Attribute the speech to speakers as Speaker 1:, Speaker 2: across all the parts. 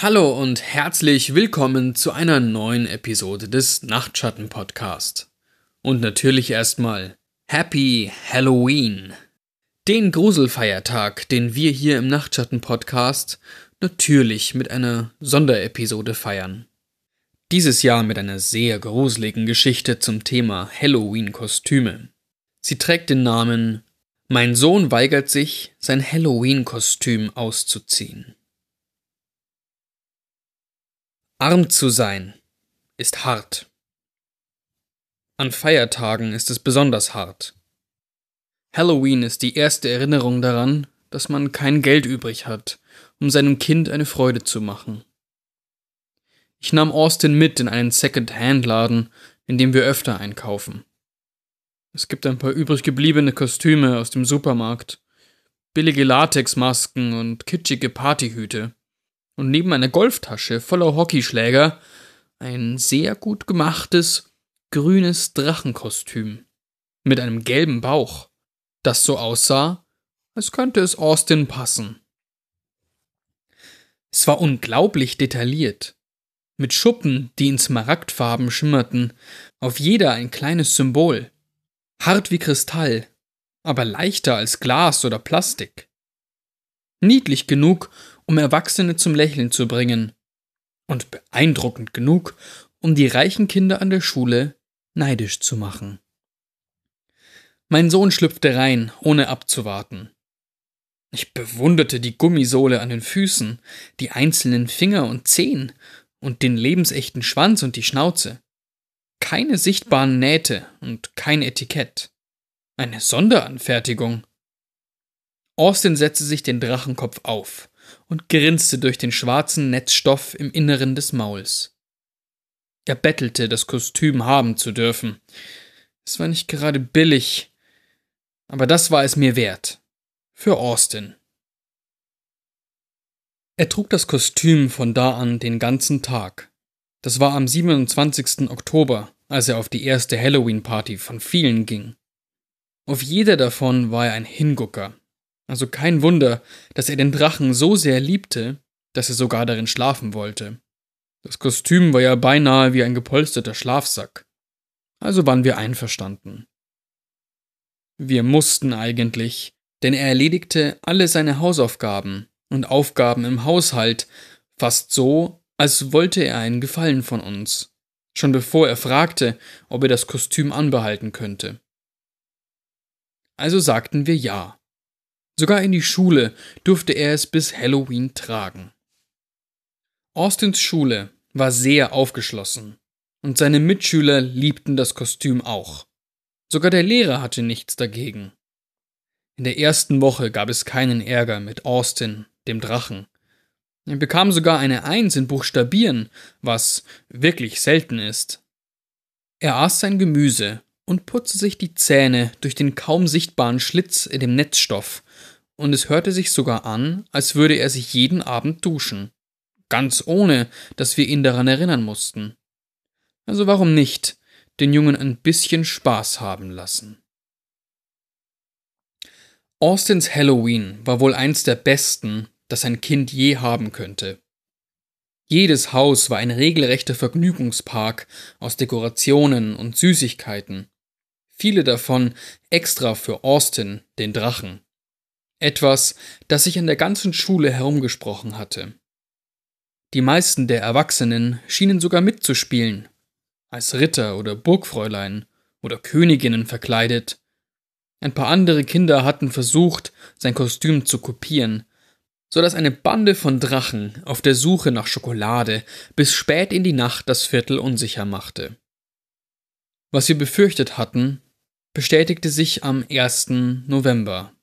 Speaker 1: Hallo und herzlich willkommen zu einer neuen Episode des Nachtschatten Podcast. Und natürlich erstmal Happy Halloween. Den Gruselfeiertag, den wir hier im Nachtschatten Podcast natürlich mit einer Sonderepisode feiern. Dieses Jahr mit einer sehr gruseligen Geschichte zum Thema Halloween-Kostüme. Sie trägt den Namen Mein Sohn weigert sich, sein Halloween-Kostüm auszuziehen. Arm zu sein ist hart. An Feiertagen ist es besonders hart. Halloween ist die erste Erinnerung daran, dass man kein Geld übrig hat, um seinem Kind eine Freude zu machen. Ich nahm Austin mit in einen Second-Hand-Laden, in dem wir öfter einkaufen. Es gibt ein paar übrig gebliebene Kostüme aus dem Supermarkt, billige Latexmasken und kitschige Partyhüte und neben einer Golftasche voller Hockeyschläger ein sehr gut gemachtes, grünes Drachenkostüm mit einem gelben Bauch, das so aussah, als könnte es Austin passen. Es war unglaublich detailliert, mit Schuppen, die in Smaragdfarben schimmerten, auf jeder ein kleines Symbol, hart wie Kristall, aber leichter als Glas oder Plastik. Niedlich genug, um Erwachsene zum Lächeln zu bringen. Und beeindruckend genug, um die reichen Kinder an der Schule neidisch zu machen. Mein Sohn schlüpfte rein, ohne abzuwarten. Ich bewunderte die Gummisohle an den Füßen, die einzelnen Finger und Zehen und den lebensechten Schwanz und die Schnauze. Keine sichtbaren Nähte und kein Etikett. Eine Sonderanfertigung. Austin setzte sich den Drachenkopf auf und grinste durch den schwarzen Netzstoff im Inneren des Mauls. Er bettelte, das Kostüm haben zu dürfen. Es war nicht gerade billig, aber das war es mir wert. Für Austin. Er trug das Kostüm von da an den ganzen Tag. Das war am 27. Oktober, als er auf die erste Halloween-Party von vielen ging. Auf jeder davon war er ein Hingucker, also kein Wunder, dass er den Drachen so sehr liebte, dass er sogar darin schlafen wollte. Das Kostüm war ja beinahe wie ein gepolsterter Schlafsack. Also waren wir einverstanden. Wir mussten eigentlich, denn er erledigte alle seine Hausaufgaben und Aufgaben im Haushalt fast so, als wollte er einen Gefallen von uns, schon bevor er fragte, ob er das Kostüm anbehalten könnte. Also sagten wir ja. Sogar in die Schule durfte er es bis Halloween tragen. Austins Schule war sehr aufgeschlossen und seine Mitschüler liebten das Kostüm auch. Sogar der Lehrer hatte nichts dagegen. In der ersten Woche gab es keinen Ärger mit Austin, dem Drachen. Er bekam sogar eine Eins in Buchstabieren, was wirklich selten ist. Er aß sein Gemüse und putzte sich die Zähne durch den kaum sichtbaren Schlitz in dem Netzstoff, und es hörte sich sogar an, als würde er sich jeden Abend duschen. Ganz ohne, dass wir ihn daran erinnern mussten. Also warum nicht den Jungen ein bisschen Spaß haben lassen? Austins Halloween war wohl eins der besten, das ein Kind je haben könnte. Jedes Haus war ein regelrechter Vergnügungspark aus Dekorationen und Süßigkeiten. Viele davon extra für Austin, den Drachen. Etwas, das sich an der ganzen Schule herumgesprochen hatte. Die meisten der Erwachsenen schienen sogar mitzuspielen, als Ritter oder Burgfräulein oder Königinnen verkleidet. Ein paar andere Kinder hatten versucht, sein Kostüm zu kopieren, so dass eine Bande von Drachen auf der Suche nach Schokolade bis spät in die Nacht das Viertel unsicher machte. Was wir befürchtet hatten, bestätigte sich am 1. November.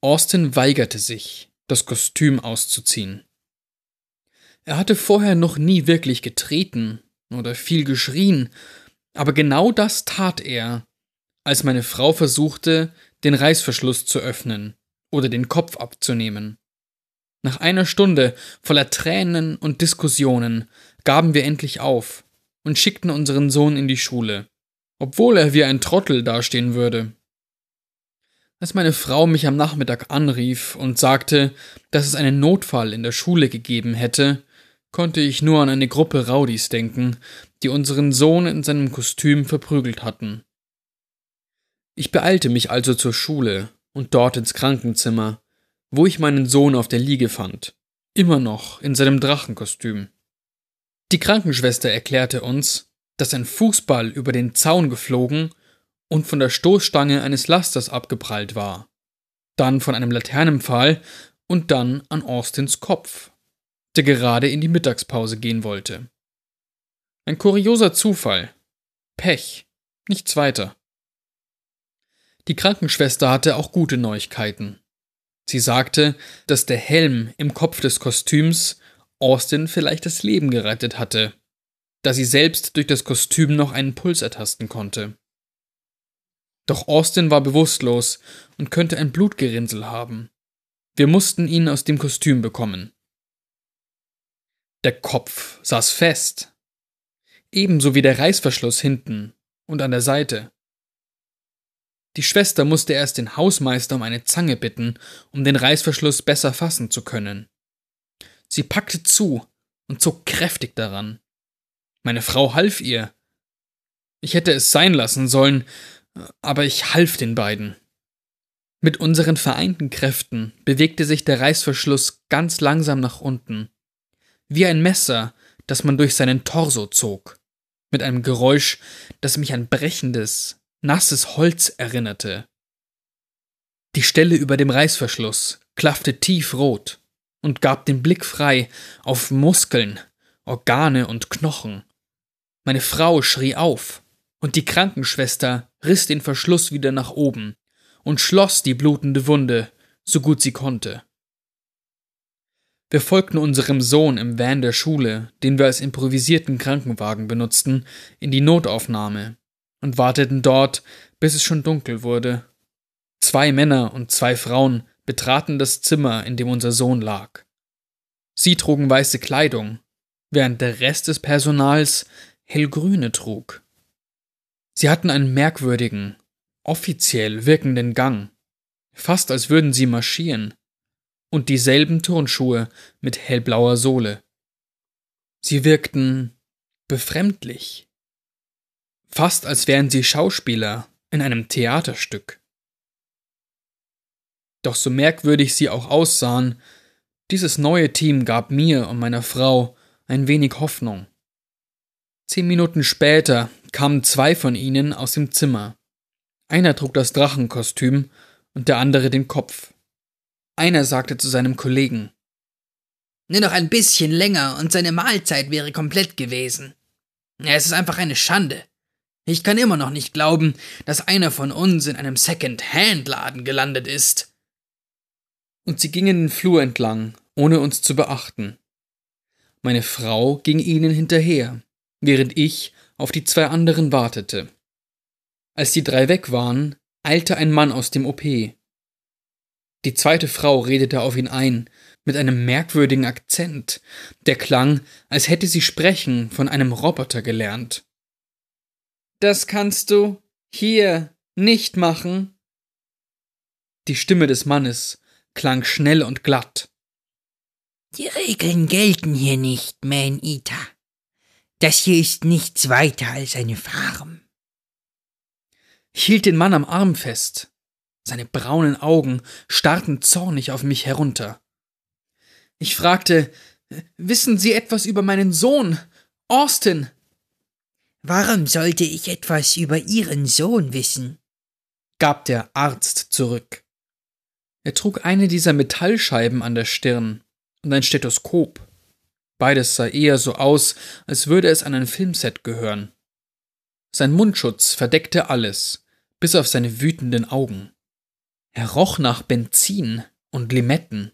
Speaker 1: Austin weigerte sich, das Kostüm auszuziehen. Er hatte vorher noch nie wirklich getreten oder viel geschrien, aber genau das tat er, als meine Frau versuchte, den Reißverschluss zu öffnen oder den Kopf abzunehmen. Nach einer Stunde voller Tränen und Diskussionen gaben wir endlich auf und schickten unseren Sohn in die Schule, obwohl er wie ein Trottel dastehen würde. Als meine Frau mich am Nachmittag anrief und sagte, dass es einen Notfall in der Schule gegeben hätte, konnte ich nur an eine Gruppe Rowdies denken, die unseren Sohn in seinem Kostüm verprügelt hatten. Ich beeilte mich also zur Schule und dort ins Krankenzimmer, wo ich meinen Sohn auf der Liege fand, immer noch in seinem Drachenkostüm. Die Krankenschwester erklärte uns, dass ein Fußball über den Zaun geflogen und von der Stoßstange eines Lasters abgeprallt war, dann von einem Laternenpfahl und dann an Austins Kopf, der gerade in die Mittagspause gehen wollte. Ein kurioser Zufall. Pech. Nichts weiter. Die Krankenschwester hatte auch gute Neuigkeiten. Sie sagte, dass der Helm im Kopf des Kostüms Austin vielleicht das Leben gerettet hatte, da sie selbst durch das Kostüm noch einen Puls ertasten konnte. Doch Austin war bewusstlos und könnte ein Blutgerinnsel haben. Wir mussten ihn aus dem Kostüm bekommen. Der Kopf saß fest, ebenso wie der Reißverschluss hinten und an der Seite. Die Schwester musste erst den Hausmeister um eine Zange bitten, um den Reißverschluss besser fassen zu können. Sie packte zu und zog kräftig daran. Meine Frau half ihr. Ich hätte es sein lassen sollen, aber ich half den beiden. Mit unseren vereinten Kräften bewegte sich der Reißverschluss ganz langsam nach unten, wie ein Messer, das man durch seinen Torso zog, mit einem Geräusch, das mich an brechendes, nasses Holz erinnerte. Die Stelle über dem Reißverschluss klaffte tiefrot und gab den Blick frei auf Muskeln, Organe und Knochen. Meine Frau schrie auf, und die Krankenschwester riss den Verschluss wieder nach oben und schloss die blutende Wunde, so gut sie konnte. Wir folgten unserem Sohn im Van der Schule, den wir als improvisierten Krankenwagen benutzten, in die Notaufnahme, und warteten dort, bis es schon dunkel wurde. Zwei Männer und zwei Frauen betraten das Zimmer, in dem unser Sohn lag. Sie trugen weiße Kleidung, während der Rest des Personals hellgrüne trug. Sie hatten einen merkwürdigen, offiziell wirkenden Gang, fast als würden sie marschieren, und dieselben Turnschuhe mit hellblauer Sohle. Sie wirkten befremdlich fast als wären sie Schauspieler in einem Theaterstück. Doch so merkwürdig sie auch aussahen, dieses neue Team gab mir und meiner Frau ein wenig Hoffnung. Zehn Minuten später kamen zwei von ihnen aus dem Zimmer. Einer trug das Drachenkostüm und der andere den Kopf. Einer sagte zu seinem Kollegen
Speaker 2: Nur noch ein bisschen länger und seine Mahlzeit wäre komplett gewesen. Es ist einfach eine Schande. Ich kann immer noch nicht glauben, dass einer von uns in einem Second-Hand-Laden gelandet ist.
Speaker 1: Und sie gingen den Flur entlang, ohne uns zu beachten. Meine Frau ging ihnen hinterher, während ich auf die zwei anderen wartete. Als die drei weg waren, eilte ein Mann aus dem OP. Die zweite Frau redete auf ihn ein, mit einem merkwürdigen Akzent, der klang, als hätte sie sprechen von einem Roboter gelernt. Das kannst du hier nicht machen. Die Stimme des Mannes klang schnell und glatt.
Speaker 2: Die Regeln gelten hier nicht, Man Eater. Das hier ist nichts weiter als eine Farm.
Speaker 1: Ich hielt den Mann am Arm fest. Seine braunen Augen starrten zornig auf mich herunter. Ich fragte, Wissen Sie etwas über meinen Sohn, Austin?
Speaker 2: Warum sollte ich etwas über Ihren Sohn wissen?
Speaker 1: gab der Arzt zurück. Er trug eine dieser Metallscheiben an der Stirn und ein Stethoskop. Beides sah eher so aus, als würde es an ein Filmset gehören. Sein Mundschutz verdeckte alles, bis auf seine wütenden Augen. Er roch nach Benzin und Limetten.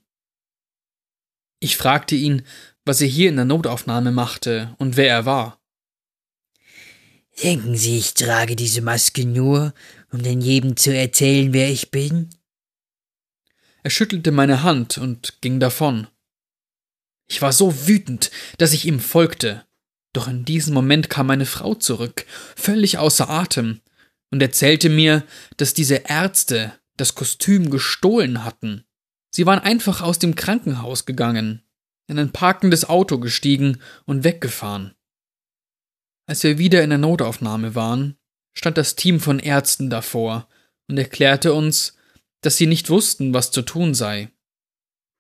Speaker 1: Ich fragte ihn, was er hier in der Notaufnahme machte und wer er war.
Speaker 2: Denken Sie, ich trage diese Maske nur, um den jedem zu erzählen, wer ich bin?
Speaker 1: Er schüttelte meine Hand und ging davon. Ich war so wütend, dass ich ihm folgte. Doch in diesem Moment kam meine Frau zurück, völlig außer Atem, und erzählte mir, dass diese Ärzte, das Kostüm gestohlen hatten. Sie waren einfach aus dem Krankenhaus gegangen, in ein parkendes Auto gestiegen und weggefahren. Als wir wieder in der Notaufnahme waren, stand das Team von Ärzten davor und erklärte uns, dass sie nicht wussten, was zu tun sei.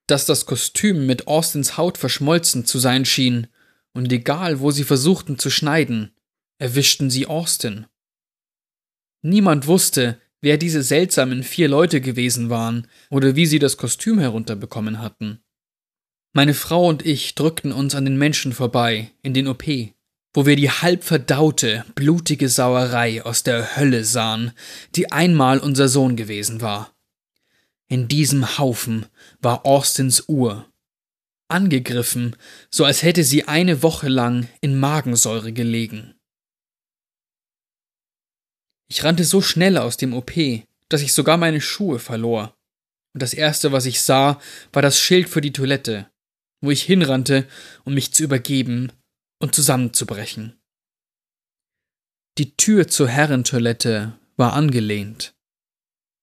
Speaker 1: Dass das Kostüm mit Austins Haut verschmolzen zu sein schien, und egal wo sie versuchten zu schneiden, erwischten sie Austin. Niemand wusste, wer diese seltsamen vier Leute gewesen waren oder wie sie das Kostüm herunterbekommen hatten. Meine Frau und ich drückten uns an den Menschen vorbei, in den OP, wo wir die halb verdaute, blutige Sauerei aus der Hölle sahen, die einmal unser Sohn gewesen war. In diesem Haufen war Austins Uhr. Angegriffen, so als hätte sie eine Woche lang in Magensäure gelegen. Ich rannte so schnell aus dem OP, dass ich sogar meine Schuhe verlor. Und das erste, was ich sah, war das Schild für die Toilette, wo ich hinrannte, um mich zu übergeben und zusammenzubrechen. Die Tür zur Herrentoilette war angelehnt,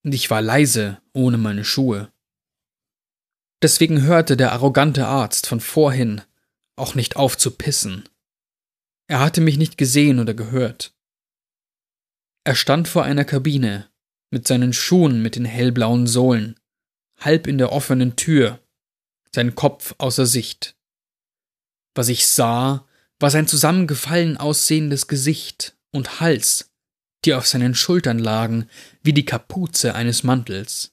Speaker 1: und ich war leise ohne meine Schuhe. Deswegen hörte der arrogante Arzt von vorhin auch nicht auf zu pissen. Er hatte mich nicht gesehen oder gehört. Er stand vor einer Kabine, mit seinen Schuhen mit den hellblauen Sohlen, halb in der offenen Tür, sein Kopf außer Sicht. Was ich sah, war sein zusammengefallen aussehendes Gesicht und Hals, die auf seinen Schultern lagen wie die Kapuze eines Mantels.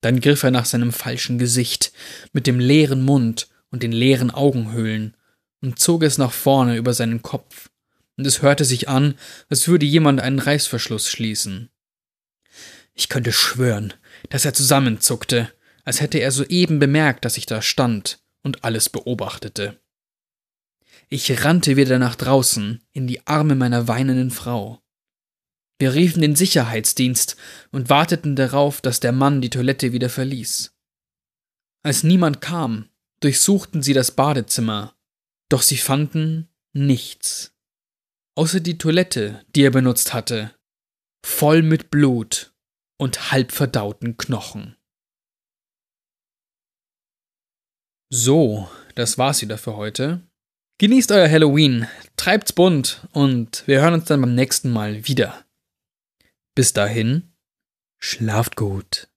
Speaker 1: Dann griff er nach seinem falschen Gesicht mit dem leeren Mund und den leeren Augenhöhlen und zog es nach vorne über seinen Kopf, und es hörte sich an, als würde jemand einen Reißverschluss schließen. Ich könnte schwören, dass er zusammenzuckte, als hätte er soeben bemerkt, dass ich da stand und alles beobachtete. Ich rannte wieder nach draußen in die Arme meiner weinenden Frau. Wir riefen den Sicherheitsdienst und warteten darauf, dass der Mann die Toilette wieder verließ. Als niemand kam, durchsuchten sie das Badezimmer, doch sie fanden nichts. Außer die Toilette, die er benutzt hatte, voll mit Blut und halb verdauten Knochen. So, das war's wieder für heute. Genießt euer Halloween, treibt's bunt und wir hören uns dann beim nächsten Mal wieder. Bis dahin, schlaft gut.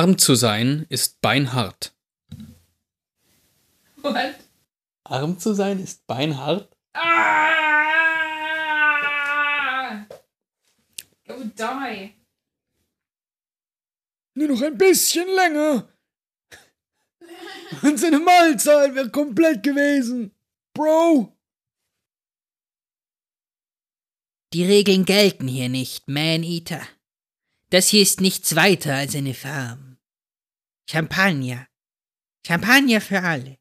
Speaker 1: Arm zu sein ist beinhart.
Speaker 2: What?
Speaker 1: Arm zu sein ist beinhart?
Speaker 2: Ah! Go die.
Speaker 1: Nur noch ein bisschen länger. Und seine Mahlzeit wäre komplett gewesen. Bro.
Speaker 2: Die Regeln gelten hier nicht, Man-Eater. Das hier ist nichts weiter als eine Farm. Champagner. Champagner für alle.